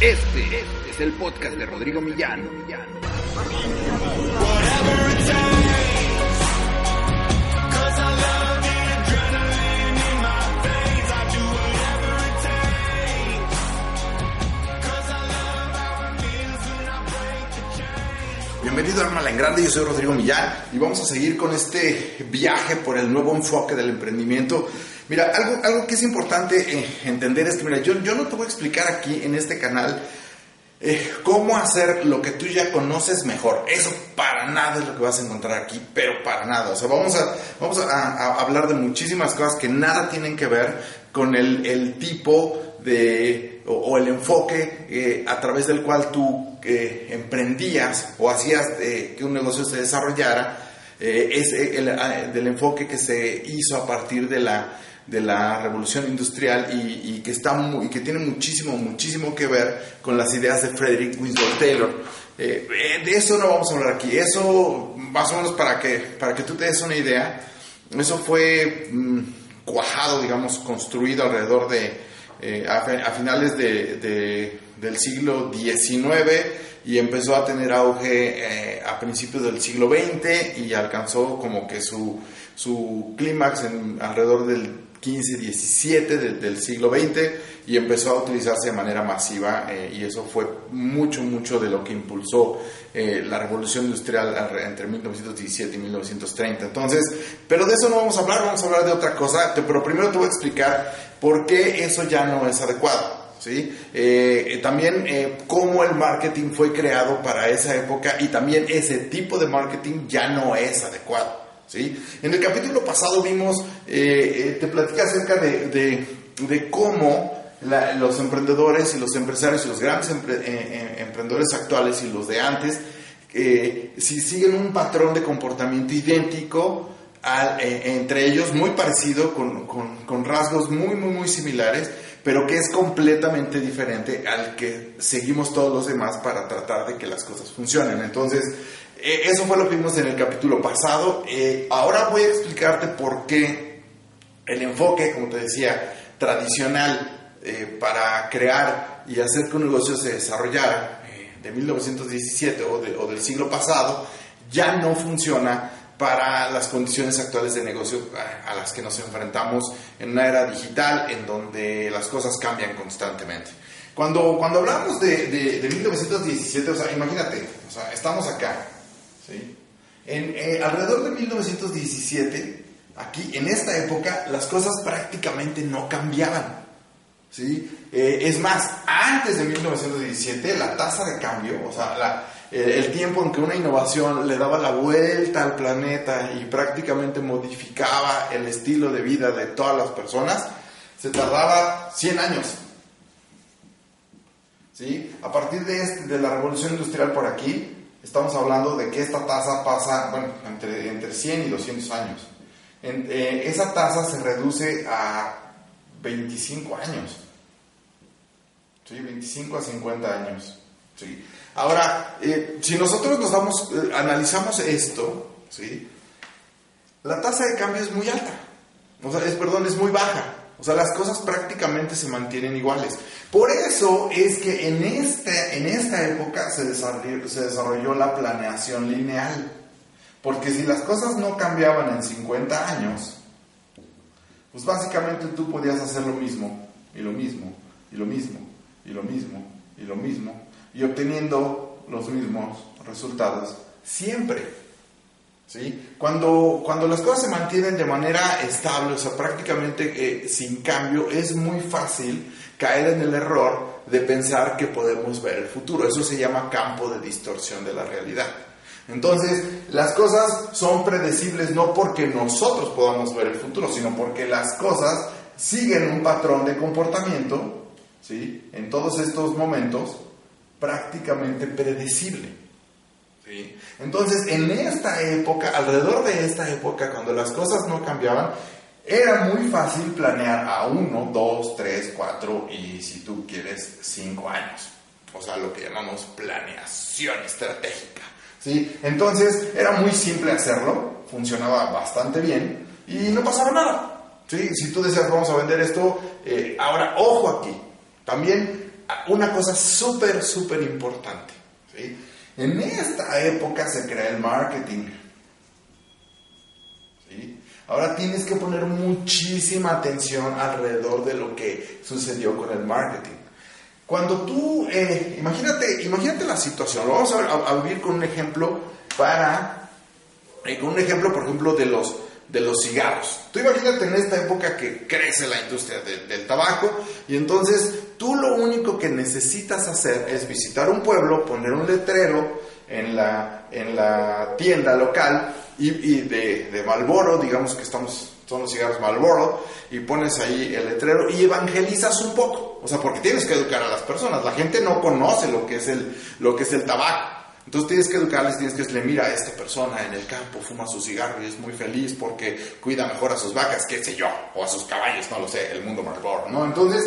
Este es el podcast de Rodrigo Millán. Bienvenido a Arma en Grande, yo soy Rodrigo Millán y vamos a seguir con este viaje por el nuevo enfoque del emprendimiento. Mira, algo, algo que es importante entender es que, mira, yo, yo no te voy a explicar aquí en este canal eh, cómo hacer lo que tú ya conoces mejor. Eso para nada es lo que vas a encontrar aquí, pero para nada. O sea, vamos a, vamos a, hablar de muchísimas cosas que nada tienen que ver con el, tipo de, o, el enfoque eh, a través del cual tú eh, emprendías o hacías que un negocio se desarrollara. es el, del enfoque que se hizo a partir de la de la revolución industrial y, que, está muy, que tiene muchísimo, muchísimo que ver con las ideas de Frederick Winslow Taylor. Eh, eh, de eso no vamos a hablar aquí, eso más o menos para que, para que tú te des una idea, eso fue mm, cuajado, digamos, construido alrededor de, eh, a, finales de, del siglo XIX y empezó a tener auge a principios del siglo XX y alcanzó como que su, su clímax alrededor del 15, 17 del siglo XX y empezó a utilizarse de manera masiva eh, y eso fue mucho, mucho de lo que impulsó eh, la revolución industrial entre 1917 y 1930. Entonces, pero de eso no vamos a hablar, vamos a hablar de otra cosa, pero primero te voy a explicar por qué eso ya no es adecuado. ¿Sí? Eh, también cómo el marketing fue creado para esa época y también ese tipo de marketing ya no es adecuado. En el capítulo pasado vimos, eh, eh, te platicé acerca de, de, cómo los emprendedores y los empresarios y los grandes eh, emprendedores actuales y los de antes, si siguen un patrón de comportamiento idéntico, entre ellos muy parecido, con, con, con, rasgos muy, muy, muy similares, pero que es completamente diferente al que seguimos todos los demás para tratar de que las cosas funcionen. Entonces, eh, eso fue lo que vimos en el capítulo pasado. Eh, ahora voy a explicarte por qué el enfoque, como te decía, tradicional eh, para crear y hacer que un negocio se desarrollara de 1917 o, o del siglo pasado ya no funciona para las condiciones actuales de negocio a las que nos enfrentamos en una era digital en donde las cosas cambian constantemente. Cuando, cuando hablamos de, de, de 1917, o sea, imagínate, o sea, estamos acá, en, eh, alrededor de 1917, aquí, en esta época, las cosas prácticamente no cambiaban. ¿sí? Eh, es más, antes de 1917, la tasa de cambio, o sea, el tiempo en que una innovación le daba la vuelta al planeta y prácticamente modificaba el estilo de vida de todas las personas, se tardaba 100 años. ¿Sí? A partir de, este, de la revolución industrial por aquí, estamos hablando de que esta tasa pasa, bueno, entre, entre 100 y 200 años. Eh, esa tasa se reduce a 25 años. ¿Sí? 25 a 50 años. ¿Sí? Ahora, eh, si nosotros nos damos, eh, analizamos esto, ¿sí? la tasa de cambio es muy alta. O sea, es, perdón, es muy baja. O sea, las cosas prácticamente se mantienen iguales. Por eso es que en, este, en esta época se desarrolló, se desarrolló la planeación lineal. Porque si las cosas no cambiaban en 50 años, pues básicamente tú podías hacer lo mismo, y lo mismo, y lo mismo, y lo mismo, y lo mismo, y obteniendo los mismos resultados siempre. Cuando, cuando las cosas se mantienen de manera estable, o sea, prácticamente eh, sin cambio, es muy fácil caer en el error de pensar que podemos ver el futuro. Eso se llama campo de distorsión de la realidad. Entonces, las cosas son predecibles no porque nosotros podamos ver el futuro, sino porque las cosas siguen un patrón de comportamiento, ¿sí? En todos estos momentos, prácticamente predecible. Entonces, en esta época, alrededor de esta época, cuando las cosas no cambiaban, era muy fácil planear a uno, dos, tres, cuatro y si tú quieres, cinco años. O sea, lo que llamamos planeación estratégica. ¿sí? Entonces, era muy simple hacerlo, funcionaba bastante bien y no pasaba nada. ¿sí? Si tú decías, vamos a vender esto, eh, ahora, ojo aquí, también una cosa súper, súper importante. ¿sí? En esta época se crea el marketing. Ahora tienes que poner muchísima atención alrededor de lo que sucedió con el marketing. Cuando tú, eh, imagínate, imagínate la situación, vamos a, vivir con un ejemplo para, eh, con un ejemplo, por ejemplo, de los, de los cigarros. Tú imagínate en esta época que crece la industria del tabaco y entonces tú lo único que necesitas hacer es visitar un pueblo, poner un letrero en la, en la tienda local y, de, de Malboro, digamos que estamos, son los cigarros Malboro, y pones ahí el letrero y evangelizas un poco. O sea, porque tienes que educar a las personas. La gente no conoce lo que es el, lo que es el tabaco. Entonces tienes que educarles, tienes que decirle, mira, esta persona en el campo fuma su cigarro y es muy feliz porque cuida mejor a sus vacas, qué sé yo, o a sus caballos, no lo sé, el mundo Marlboro, ¿no? Entonces,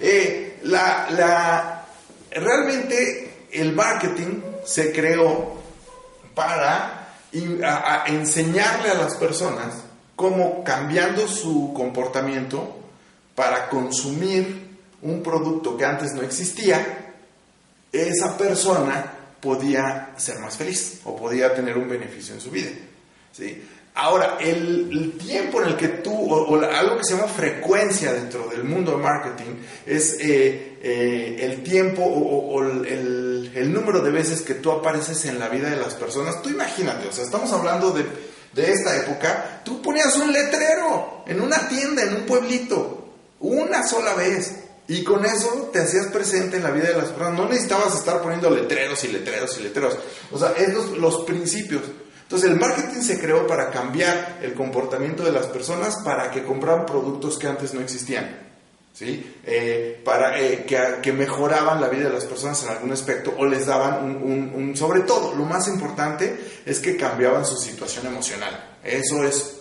eh, la, la, realmente el marketing se creó para enseñarle a las personas cómo cambiando su comportamiento para consumir un producto que antes no existía, esa persona podía ser más feliz o podía tener un beneficio en su vida. ¿sí? Ahora, el, tiempo en el que tú, o, algo que se llama frecuencia dentro del mundo de marketing, es eh, eh, el tiempo o, el, el, número de veces que tú apareces en la vida de las personas. Tú imagínate, o sea, estamos hablando de, de esta época, tú ponías un letrero en una tienda, en un pueblito, una sola vez. Y con eso te hacías presente en la vida de las personas. No necesitabas estar poniendo letreros y letreros y letreros. O sea, esos los principios. Entonces el marketing se creó para cambiar el comportamiento de las personas para que compraran productos que antes no existían. ¿sí? Eh, para eh, que, que, mejoraban la vida de las personas en algún aspecto o les daban un, un, Sobre todo, lo más importante es que cambiaban su situación emocional. Eso es,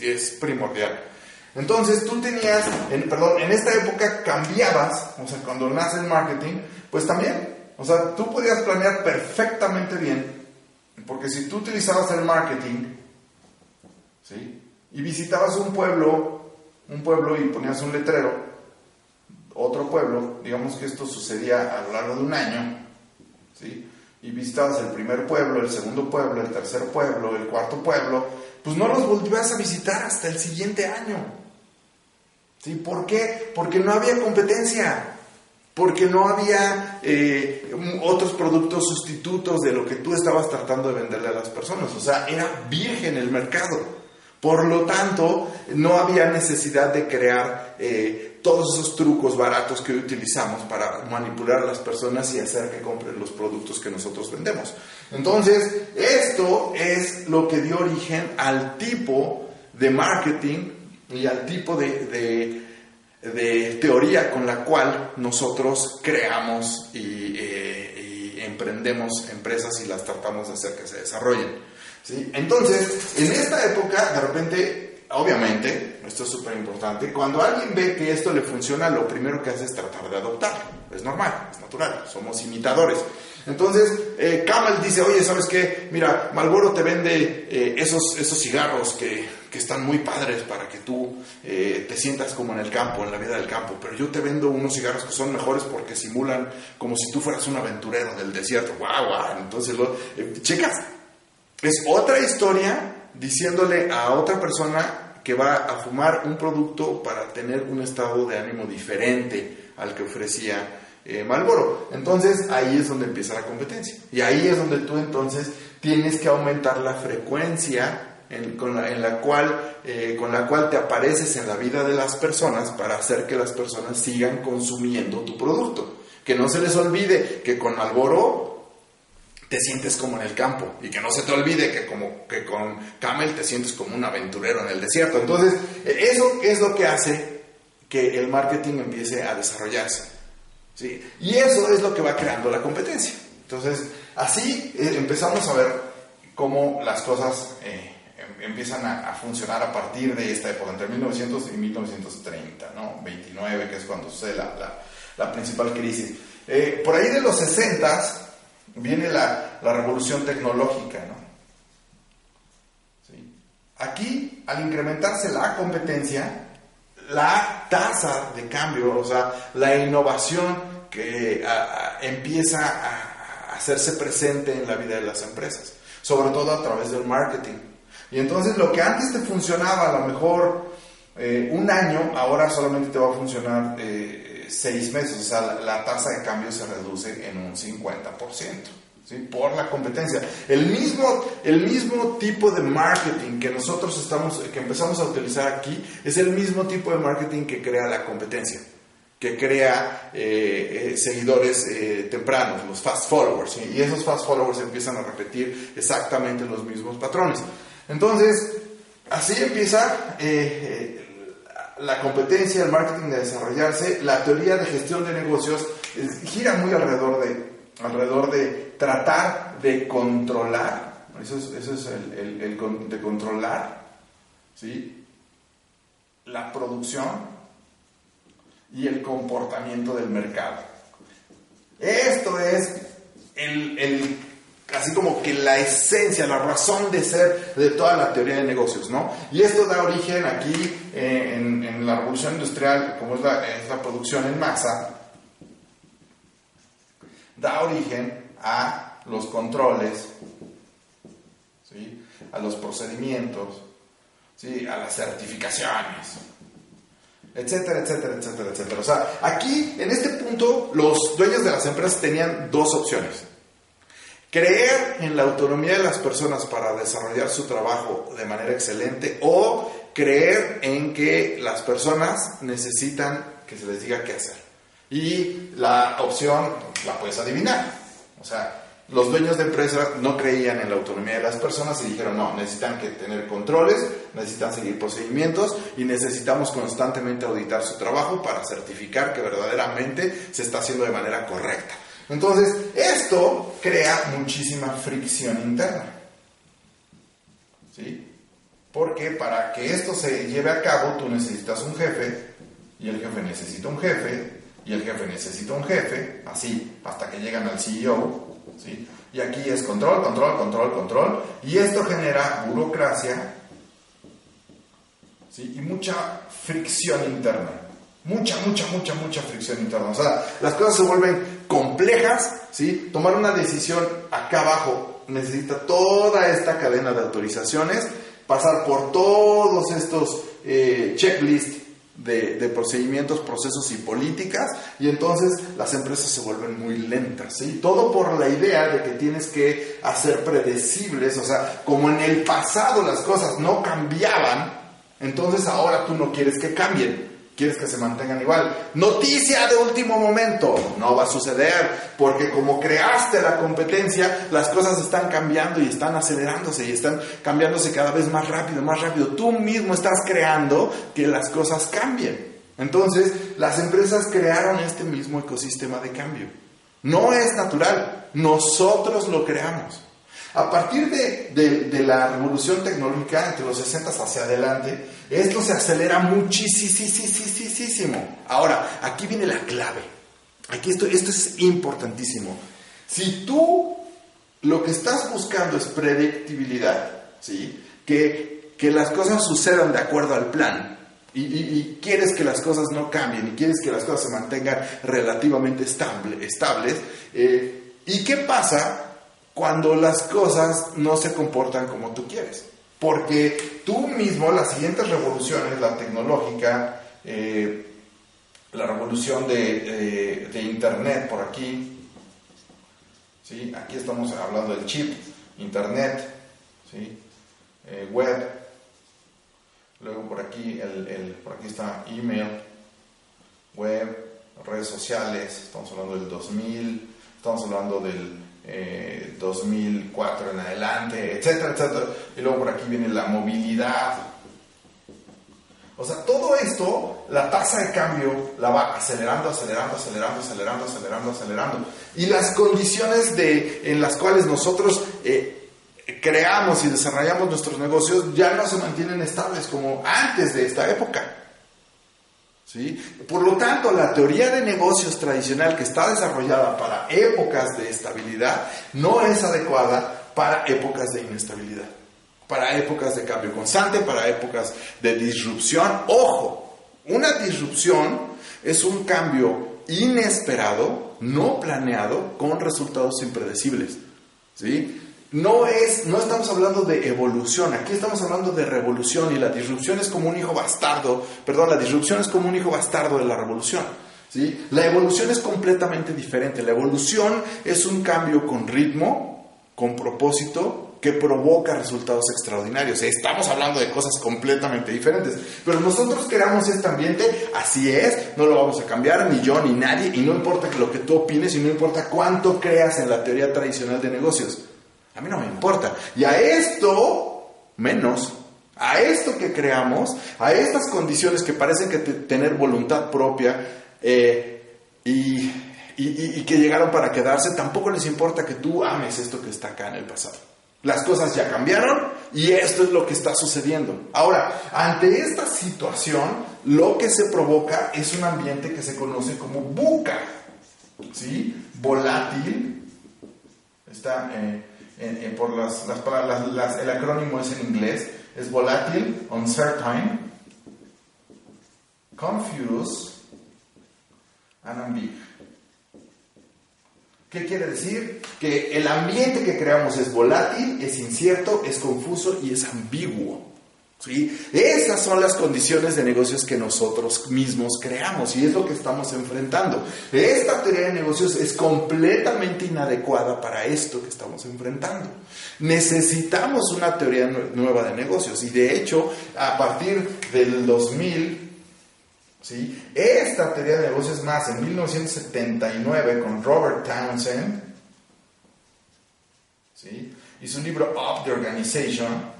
es primordial. Entonces tú tenías, en, perdón, en esta época cambiabas, o sea, cuando nace el marketing, pues también, o sea, tú podías planear perfectamente bien, porque si tú utilizabas el marketing, ¿sí? Y visitabas un pueblo, un pueblo y ponías un letrero, otro pueblo, digamos que esto sucedía a lo largo de un año, ¿sí? Y visitabas el primer pueblo, el segundo pueblo, el tercer pueblo, el cuarto pueblo, pues no los volvías a visitar hasta el siguiente año. ¿Sí? ¿Por qué? Porque no había competencia, porque no había eh, otros productos sustitutos de lo que tú estabas tratando de venderle a las personas. O sea, era virgen el mercado. Por lo tanto, no había necesidad de crear eh, todos esos trucos baratos que hoy utilizamos para manipular a las personas y hacer que compren los productos que nosotros vendemos. Entonces, esto es lo que dio origen al tipo de marketing y al tipo de, de, teoría con la cual nosotros creamos eh, y, emprendemos empresas y las tratamos de hacer que se desarrollen. ¿sí? Entonces, en esta época, de repente, obviamente, esto es súper importante, cuando alguien ve que esto le funciona, lo primero que hace es tratar de adoptarlo. Es normal, es natural, somos imitadores. Entonces, eh, Camel dice, oye, ¿sabes qué? Mira, Malboro te vende eh, esos, esos cigarros que, que, están muy padres para que tú eh, te sientas como en el campo, en la vida del campo, pero yo te vendo unos cigarros que son mejores porque simulan como si tú fueras un aventurero del desierto. ¡Guau, guau! Entonces, lo, checas, es otra historia diciéndole a otra persona que va a fumar un producto para tener un estado de ánimo diferente al que ofrecía eh, Malboro. Entonces ahí es donde empieza la competencia. Y ahí es donde tú entonces tienes que aumentar la frecuencia en, con, la, cual, eh, con la cual te apareces en la vida de las personas para hacer que las personas sigan consumiendo tu producto. Que no se les olvide que con Malboro te sientes como en el campo y que no se te olvide que como que con Camel te sientes como un aventurero en el desierto. Entonces, eso es lo que hace que el marketing empiece a desarrollarse. ¿sí? Y eso es lo que va creando la competencia. Entonces, así eh, empezamos a ver cómo las cosas eh, empiezan a, funcionar a partir de esta época, entre 1900 y 1930, ¿no? 29, que es cuando sucede la, la, principal crisis. Eh, por ahí de los 60 viene la, la revolución tecnológica, ¿no? Aquí, al incrementarse la competencia, la tasa de cambio, o sea, la innovación que empieza a hacerse presente en la vida de las empresas, sobre todo a través del marketing. Y entonces lo que antes te funcionaba a lo mejor eh, un año, ahora solamente te va a funcionar eh, seis meses, o sea, la, la, tasa de cambio se reduce en un 50%. ¿Sí? por la competencia. El mismo, el mismo tipo de marketing que nosotros estamos, que empezamos a utilizar aquí, es el mismo tipo de marketing que crea la competencia que crea eh, eh, seguidores eh, tempranos, los fast followers, y esos fast followers empiezan a repetir exactamente los mismos patrones. Entonces, así empieza la competencia, el marketing de desarrollarse, la teoría de gestión de negocios gira muy alrededor de, alrededor de tratar de controlar, eso es, el, el, el, de controlar, ¿sí? La producción y el comportamiento del mercado. Esto es el, así como que la esencia, la razón de ser de toda la teoría de negocios, ¿no? Y esto da origen aquí eh, en, la revolución industrial, como es la, es la producción en masa, da origen a los controles, ¿sí? a los procedimientos, ¿sí? a las certificaciones etcétera, etcétera, etcétera, etcétera. O sea, aquí, en este punto, los dueños de las empresas tenían dos opciones. Creer en la autonomía de las personas para desarrollar su trabajo de manera excelente o creer en que las personas necesitan que se les diga qué hacer. Y la opción la puedes adivinar. O sea, los dueños de empresas no creían en la autonomía de las personas y dijeron, no, necesitan que tener controles, necesitan seguir procedimientos y necesitamos constantemente auditar su trabajo para certificar que verdaderamente se está haciendo de manera correcta. Entonces, esto crea muchísima fricción interna. ¿Sí? Porque para que esto se lleve a cabo, tú necesitas un jefe y el jefe necesita un jefe y el jefe necesita un jefe, así, hasta que llegan al CEO ¿sí? Y aquí es control, control, control, control. Y esto genera burocracia ¿sí? y mucha fricción interna. Mucha, mucha, mucha, mucha fricción interna. O sea, las cosas se vuelven complejas, ¿sí? Tomar una decisión acá abajo necesita toda esta cadena de autorizaciones, pasar por todos estos eh, checklists de, procedimientos, procesos y políticas, y entonces las empresas se vuelven muy lentas, ¿sí? Todo por la idea de que tienes que hacer predecibles, o sea, como en el pasado las cosas no cambiaban, entonces ahora tú no quieres que cambien quieres que se mantengan igual. Noticia de último momento, no va a suceder, porque como creaste la competencia, las cosas están cambiando y están acelerándose y están cambiándose cada vez más rápido, más rápido. Tú mismo estás creando que las cosas cambien. Entonces, las empresas crearon este mismo ecosistema de cambio. No es natural, nosotros lo creamos. A partir de, la revolución tecnológica entre los 60 hacia adelante, esto se acelera muchísimo. Ahora, aquí viene la clave. Aquí esto, esto es importantísimo. Si tú lo que estás buscando es predictibilidad, ¿sí? que, que las cosas sucedan de acuerdo al plan, y, quieres que las cosas no cambien, y quieres que las cosas se mantengan relativamente estable, estables, eh, ¿y qué pasa cuando las cosas no se comportan como tú quieres. Porque tú mismo, las siguientes revoluciones, la tecnológica, eh, la revolución de, Internet por aquí, ¿sí? aquí estamos hablando del chip, Internet, ¿sí? Eh, web, luego por aquí, el, por aquí está email, web, redes sociales, estamos hablando del 2000, estamos hablando del 2004 eh, en adelante, etcétera, etcétera. Y luego por aquí viene la movilidad. O sea, todo esto, la tasa de cambio la va acelerando, acelerando, acelerando, acelerando, acelerando, acelerando. Y las condiciones de, en las cuales nosotros eh, creamos y desarrollamos nuestros negocios ya no se mantienen estables como antes de esta época. Por lo tanto, la teoría de negocios tradicional que está desarrollada para épocas de estabilidad no es adecuada para épocas de inestabilidad, para épocas de cambio constante, para épocas de disrupción. Ojo, una disrupción es un cambio inesperado, no planeado, con resultados impredecibles. ¿Sí? No, es, no estamos hablando de evolución, aquí estamos hablando de revolución y la disrupción es como un hijo bastardo, perdón, la disrupción es como un hijo bastardo de la revolución. ¿sí? La evolución es completamente diferente, la evolución es un cambio con ritmo, con propósito, que provoca resultados extraordinarios. Estamos hablando de cosas completamente diferentes, pero nosotros creamos este ambiente, así es, no lo vamos a cambiar, ni yo ni nadie, y no importa lo que tú opines y no importa cuánto creas en la teoría tradicional de negocios. A mí no me importa. Y a esto, menos, a esto que creamos, a estas condiciones que parecen que tener voluntad propia eh, y, y que llegaron para quedarse, tampoco les importa que tú ames esto que está acá en el pasado. Las cosas ya cambiaron y esto es lo que está sucediendo. Ahora, ante esta situación, lo que se provoca es un ambiente que se conoce como buca, ¿sí? Volátil. Está, eh, por las, las, el acrónimo es en inglés, es volátil, uncertain, confused, and ambiguous. ¿Qué quiere decir? Que el ambiente que creamos es volátil, es incierto, es confuso y es ambiguo. ¿Sí? Esas son las condiciones de negocios que nosotros mismos creamos y es lo que estamos enfrentando. Esta teoría de negocios es completamente inadecuada para esto que estamos enfrentando. Necesitamos una teoría nueva de negocios y de hecho a partir del 2000 ¿sí? esta teoría de negocios más en 1979 con Robert Townsend ¿sí? y su libro Up the Organization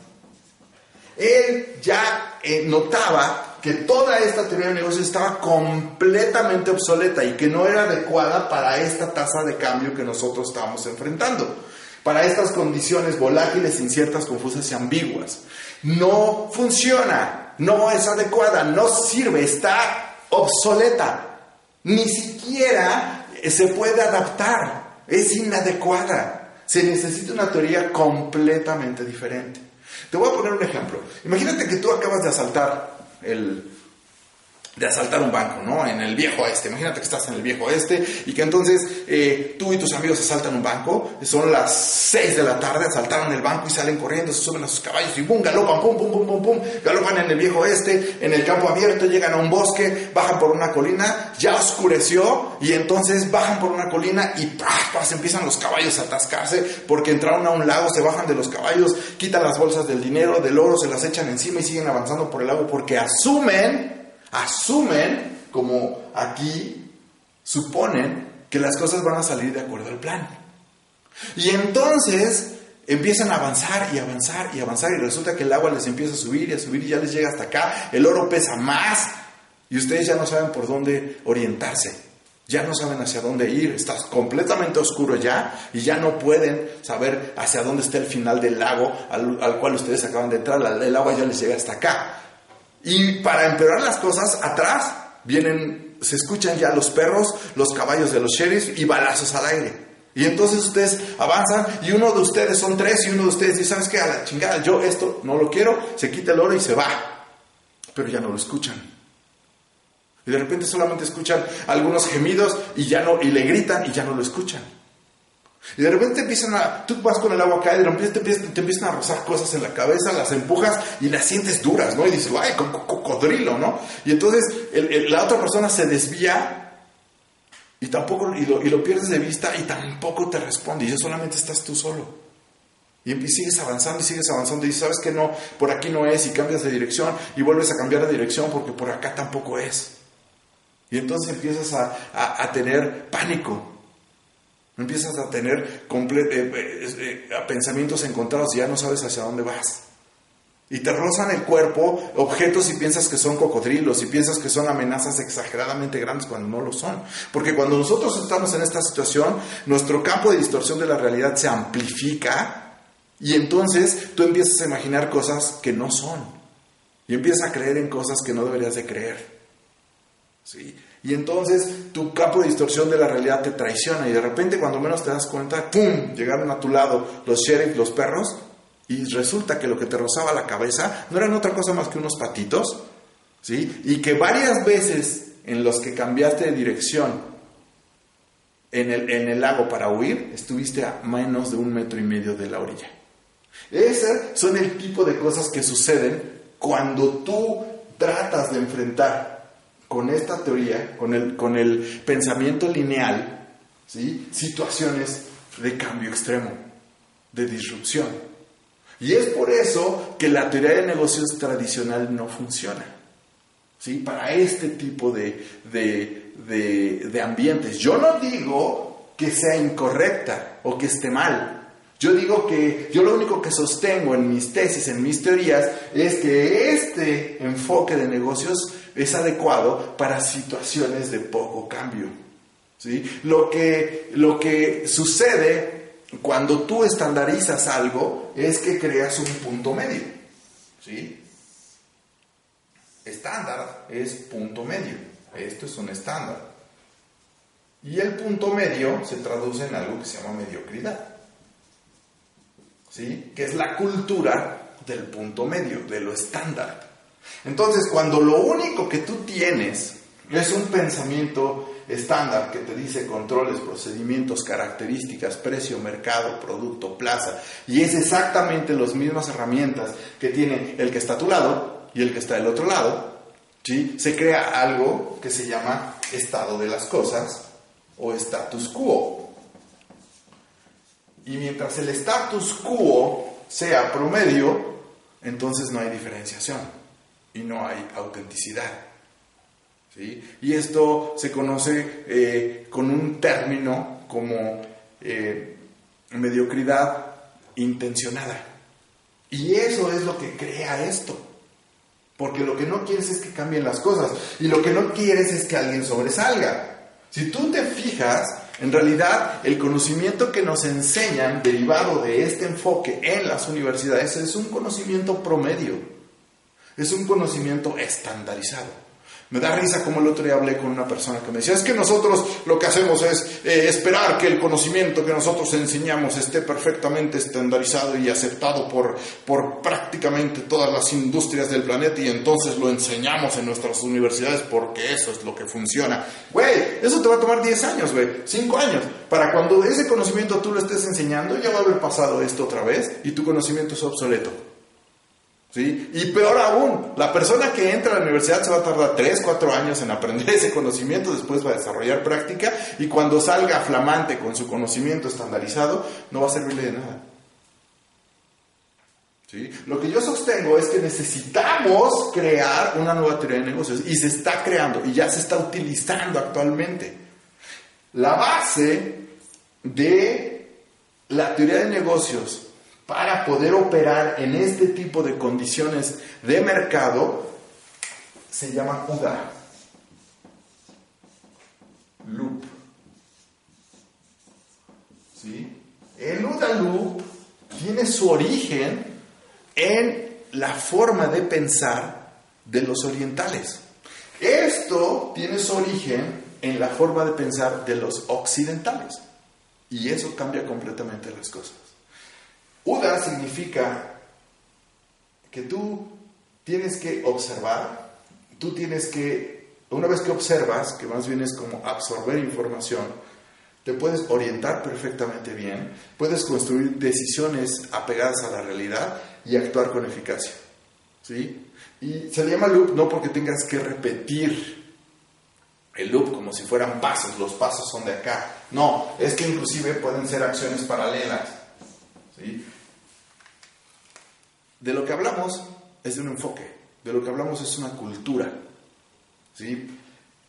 él ya eh, notaba que toda esta teoría de negocios estaba completamente obsoleta y que no era adecuada para esta tasa de cambio que nosotros estábamos enfrentando, para estas condiciones volátiles, inciertas, confusas y ambiguas. No funciona, no es adecuada, no sirve, está obsoleta, ni siquiera se puede adaptar, es inadecuada. Se necesita una teoría completamente diferente. Te voy a poner un ejemplo. Imagínate que tú acabas de asaltar el, de asaltar un banco, ¿no? En el viejo oeste. Imagínate que estás en el viejo oeste y que entonces eh, tú y tus amigos asaltan un banco. Son las 6 de la tarde, asaltaron el banco y salen corriendo, se suben a sus caballos y ¡pum! Galopan, ¡pum, pum, pum, pum, pum! Galopan en el viejo oeste, en el campo abierto, llegan a un bosque, bajan por una colina, ya oscureció y entonces bajan por una colina y ¡pah! empiezan los caballos a atascarse porque entraron a un lago, se bajan de los caballos, quitan las bolsas del dinero, del oro, se las echan encima y siguen avanzando por el lago porque asumen asumen, como aquí suponen, que las cosas van a salir de acuerdo al plan. Y entonces empiezan a avanzar y avanzar y avanzar y resulta que el agua les empieza a subir y a subir y ya les llega hasta acá, el oro pesa más y ustedes ya no saben por dónde orientarse, ya no saben hacia dónde ir, está completamente oscuro ya y ya no pueden saber hacia dónde está el final del lago al, al cual ustedes acaban de entrar, el agua ya les llega hasta acá. Y para empeorar las cosas, atrás vienen, se escuchan ya los perros, los caballos de los sheriffs y balazos al aire. Y entonces ustedes avanzan y uno de ustedes son tres y uno de ustedes dice, ¿sabes qué? A la chingada, yo esto no lo quiero, se quita el oro y se va. Pero ya no lo escuchan. Y de repente solamente escuchan algunos gemidos y ya no, y le gritan y ya no lo escuchan. Y de repente empiezan a, tú vas con el agua acá y te empiezan, a rozar cosas en la cabeza, las empujas y las sientes duras, ¿no? Y dices, ay, cocodrilo, ¿no? Y entonces la otra persona se desvía y tampoco, y lo, pierdes de vista y tampoco te responde y ya solamente estás tú solo. Y sigues avanzando y sigues avanzando y dices, sabes que no, por aquí no es y cambias de dirección y vuelves a cambiar de dirección porque por acá tampoco es. Y entonces empiezas a, a tener pánico Empiezas a tener eh, eh, eh, pensamientos encontrados y ya no sabes hacia dónde vas. Y te rozan el cuerpo objetos y piensas que son cocodrilos y piensas que son amenazas exageradamente grandes cuando no lo son. Porque cuando nosotros estamos en esta situación, nuestro campo de distorsión de la realidad se amplifica y entonces tú empiezas a imaginar cosas que no son. Y empiezas a creer en cosas que no deberías de creer. ¿Sí? Y entonces tu campo de distorsión de la realidad te traiciona y de repente cuando menos te das cuenta, ¡pum!, llegaron a tu lado los sheriff, los perros, y resulta que lo que te rozaba la cabeza no eran otra cosa más que unos patitos, ¿sí? Y que varias veces en los que cambiaste de dirección en el, en el lago para huir, estuviste a menos de un metro y medio de la orilla. Esas son el tipo de cosas que suceden cuando tú tratas de enfrentar con esta teoría, con el, con el pensamiento lineal, ¿sí? situaciones de cambio extremo, de disrupción. Y es por eso que la teoría de negocios tradicional no funciona. ¿sí? Para este tipo de, de ambientes. Yo no digo que sea incorrecta o que esté mal. Yo digo que yo lo único que sostengo en mis tesis, en mis teorías, es que este enfoque de negocios es adecuado para situaciones de poco cambio. ¿sí? Lo, que, lo que sucede cuando tú estandarizas algo es que creas un punto medio. ¿sí? Estándar es punto medio. Esto es un estándar. Y el punto medio se traduce en algo que se llama mediocridad. ¿Sí? que es la cultura del punto medio, de lo estándar. Entonces, cuando lo único que tú tienes es un pensamiento estándar que te dice controles, procedimientos, características, precio, mercado, producto, plaza, y es exactamente las mismas herramientas que tiene el que está a tu lado y el que está del otro lado, ¿sí? se crea algo que se llama estado de las cosas o status quo. Y mientras el status quo sea promedio, entonces no hay diferenciación y no hay autenticidad. ¿sí? Y esto se conoce eh, con un término como eh, mediocridad intencionada. Y eso es lo que crea esto. Porque lo que no quieres es que cambien las cosas. Y lo que no quieres es que alguien sobresalga. Si tú te fijas, en realidad, el conocimiento que nos enseñan derivado de este enfoque en las universidades es un conocimiento promedio, es un conocimiento estandarizado. Me da risa como el otro día hablé con una persona que me decía, es que nosotros lo que hacemos es eh, esperar que el conocimiento que nosotros enseñamos esté perfectamente estandarizado y aceptado por, por prácticamente todas las industrias del planeta y entonces lo enseñamos en nuestras universidades porque eso es lo que funciona. Güey, eso te va a tomar 10 años, güey, 5 años. Para cuando ese conocimiento tú lo estés enseñando, ya va a haber pasado esto otra vez y tu conocimiento es obsoleto. Y peor aún, la persona que entra a la universidad se va a tardar 3, 4 años en aprender ese conocimiento, después va a desarrollar práctica y cuando salga flamante con su conocimiento estandarizado, no va a servirle de nada. Lo que yo sostengo es que necesitamos crear una nueva teoría de negocios y se está creando y ya se está utilizando actualmente. La base de la teoría de negocios para poder operar en este tipo de condiciones de mercado se llama UDA. Loop. El UDA Loop tiene su origen en la forma de pensar de los orientales. Esto tiene su origen en la forma de pensar de los occidentales. Y eso cambia completamente las cosas. UDA significa que tú tienes que observar, tú tienes que, una vez que observas, que más bien es como absorber información, te puedes orientar perfectamente bien, puedes construir decisiones apegadas a la realidad y actuar con eficacia. ¿sí? Y se llama loop no porque tengas que repetir el loop como si fueran pasos, los pasos son de acá. No, es que inclusive pueden ser acciones paralelas. De lo que hablamos es de un enfoque, de lo que hablamos es una cultura. ¿sí?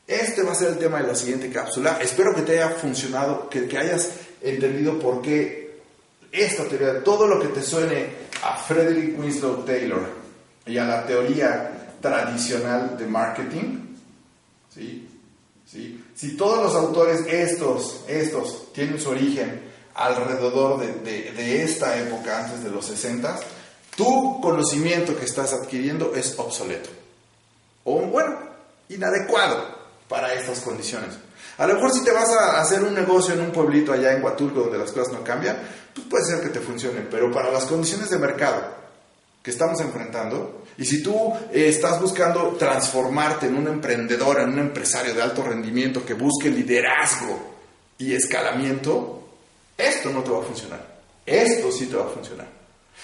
Este va a ser el tema de la siguiente cápsula. Espero que te haya funcionado, que, que hayas entendido por qué esta teoría, todo lo que te suene a Frederick Winslow Taylor y a la teoría tradicional de marketing, ¿sí? ¿Sí? si todos los autores estos, estos tienen su origen alrededor de, de, de esta época, antes de los 60, tu conocimiento que estás adquiriendo es obsoleto. O, bueno, inadecuado para estas condiciones. A lo mejor si te vas a hacer un negocio en un pueblito allá en Huatulco donde las cosas no cambian, pues puede ser que te funcione, pero para las condiciones de mercado que estamos enfrentando, y si tú eh, estás buscando transformarte en un emprendedor, en un empresario de alto rendimiento que busque liderazgo y escalamiento, esto no te va a funcionar. Esto sí te va a funcionar.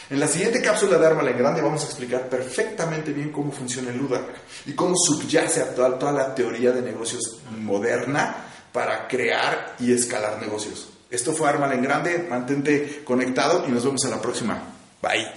En la siguiente cápsula de Arma en Grande vamos a explicar perfectamente bien cómo funciona el LUDAC y cómo subyace a toda, la teoría de negocios moderna para crear y escalar negocios. Esto fue Arma en Grande, mantente conectado y nos vemos en la próxima. Bye.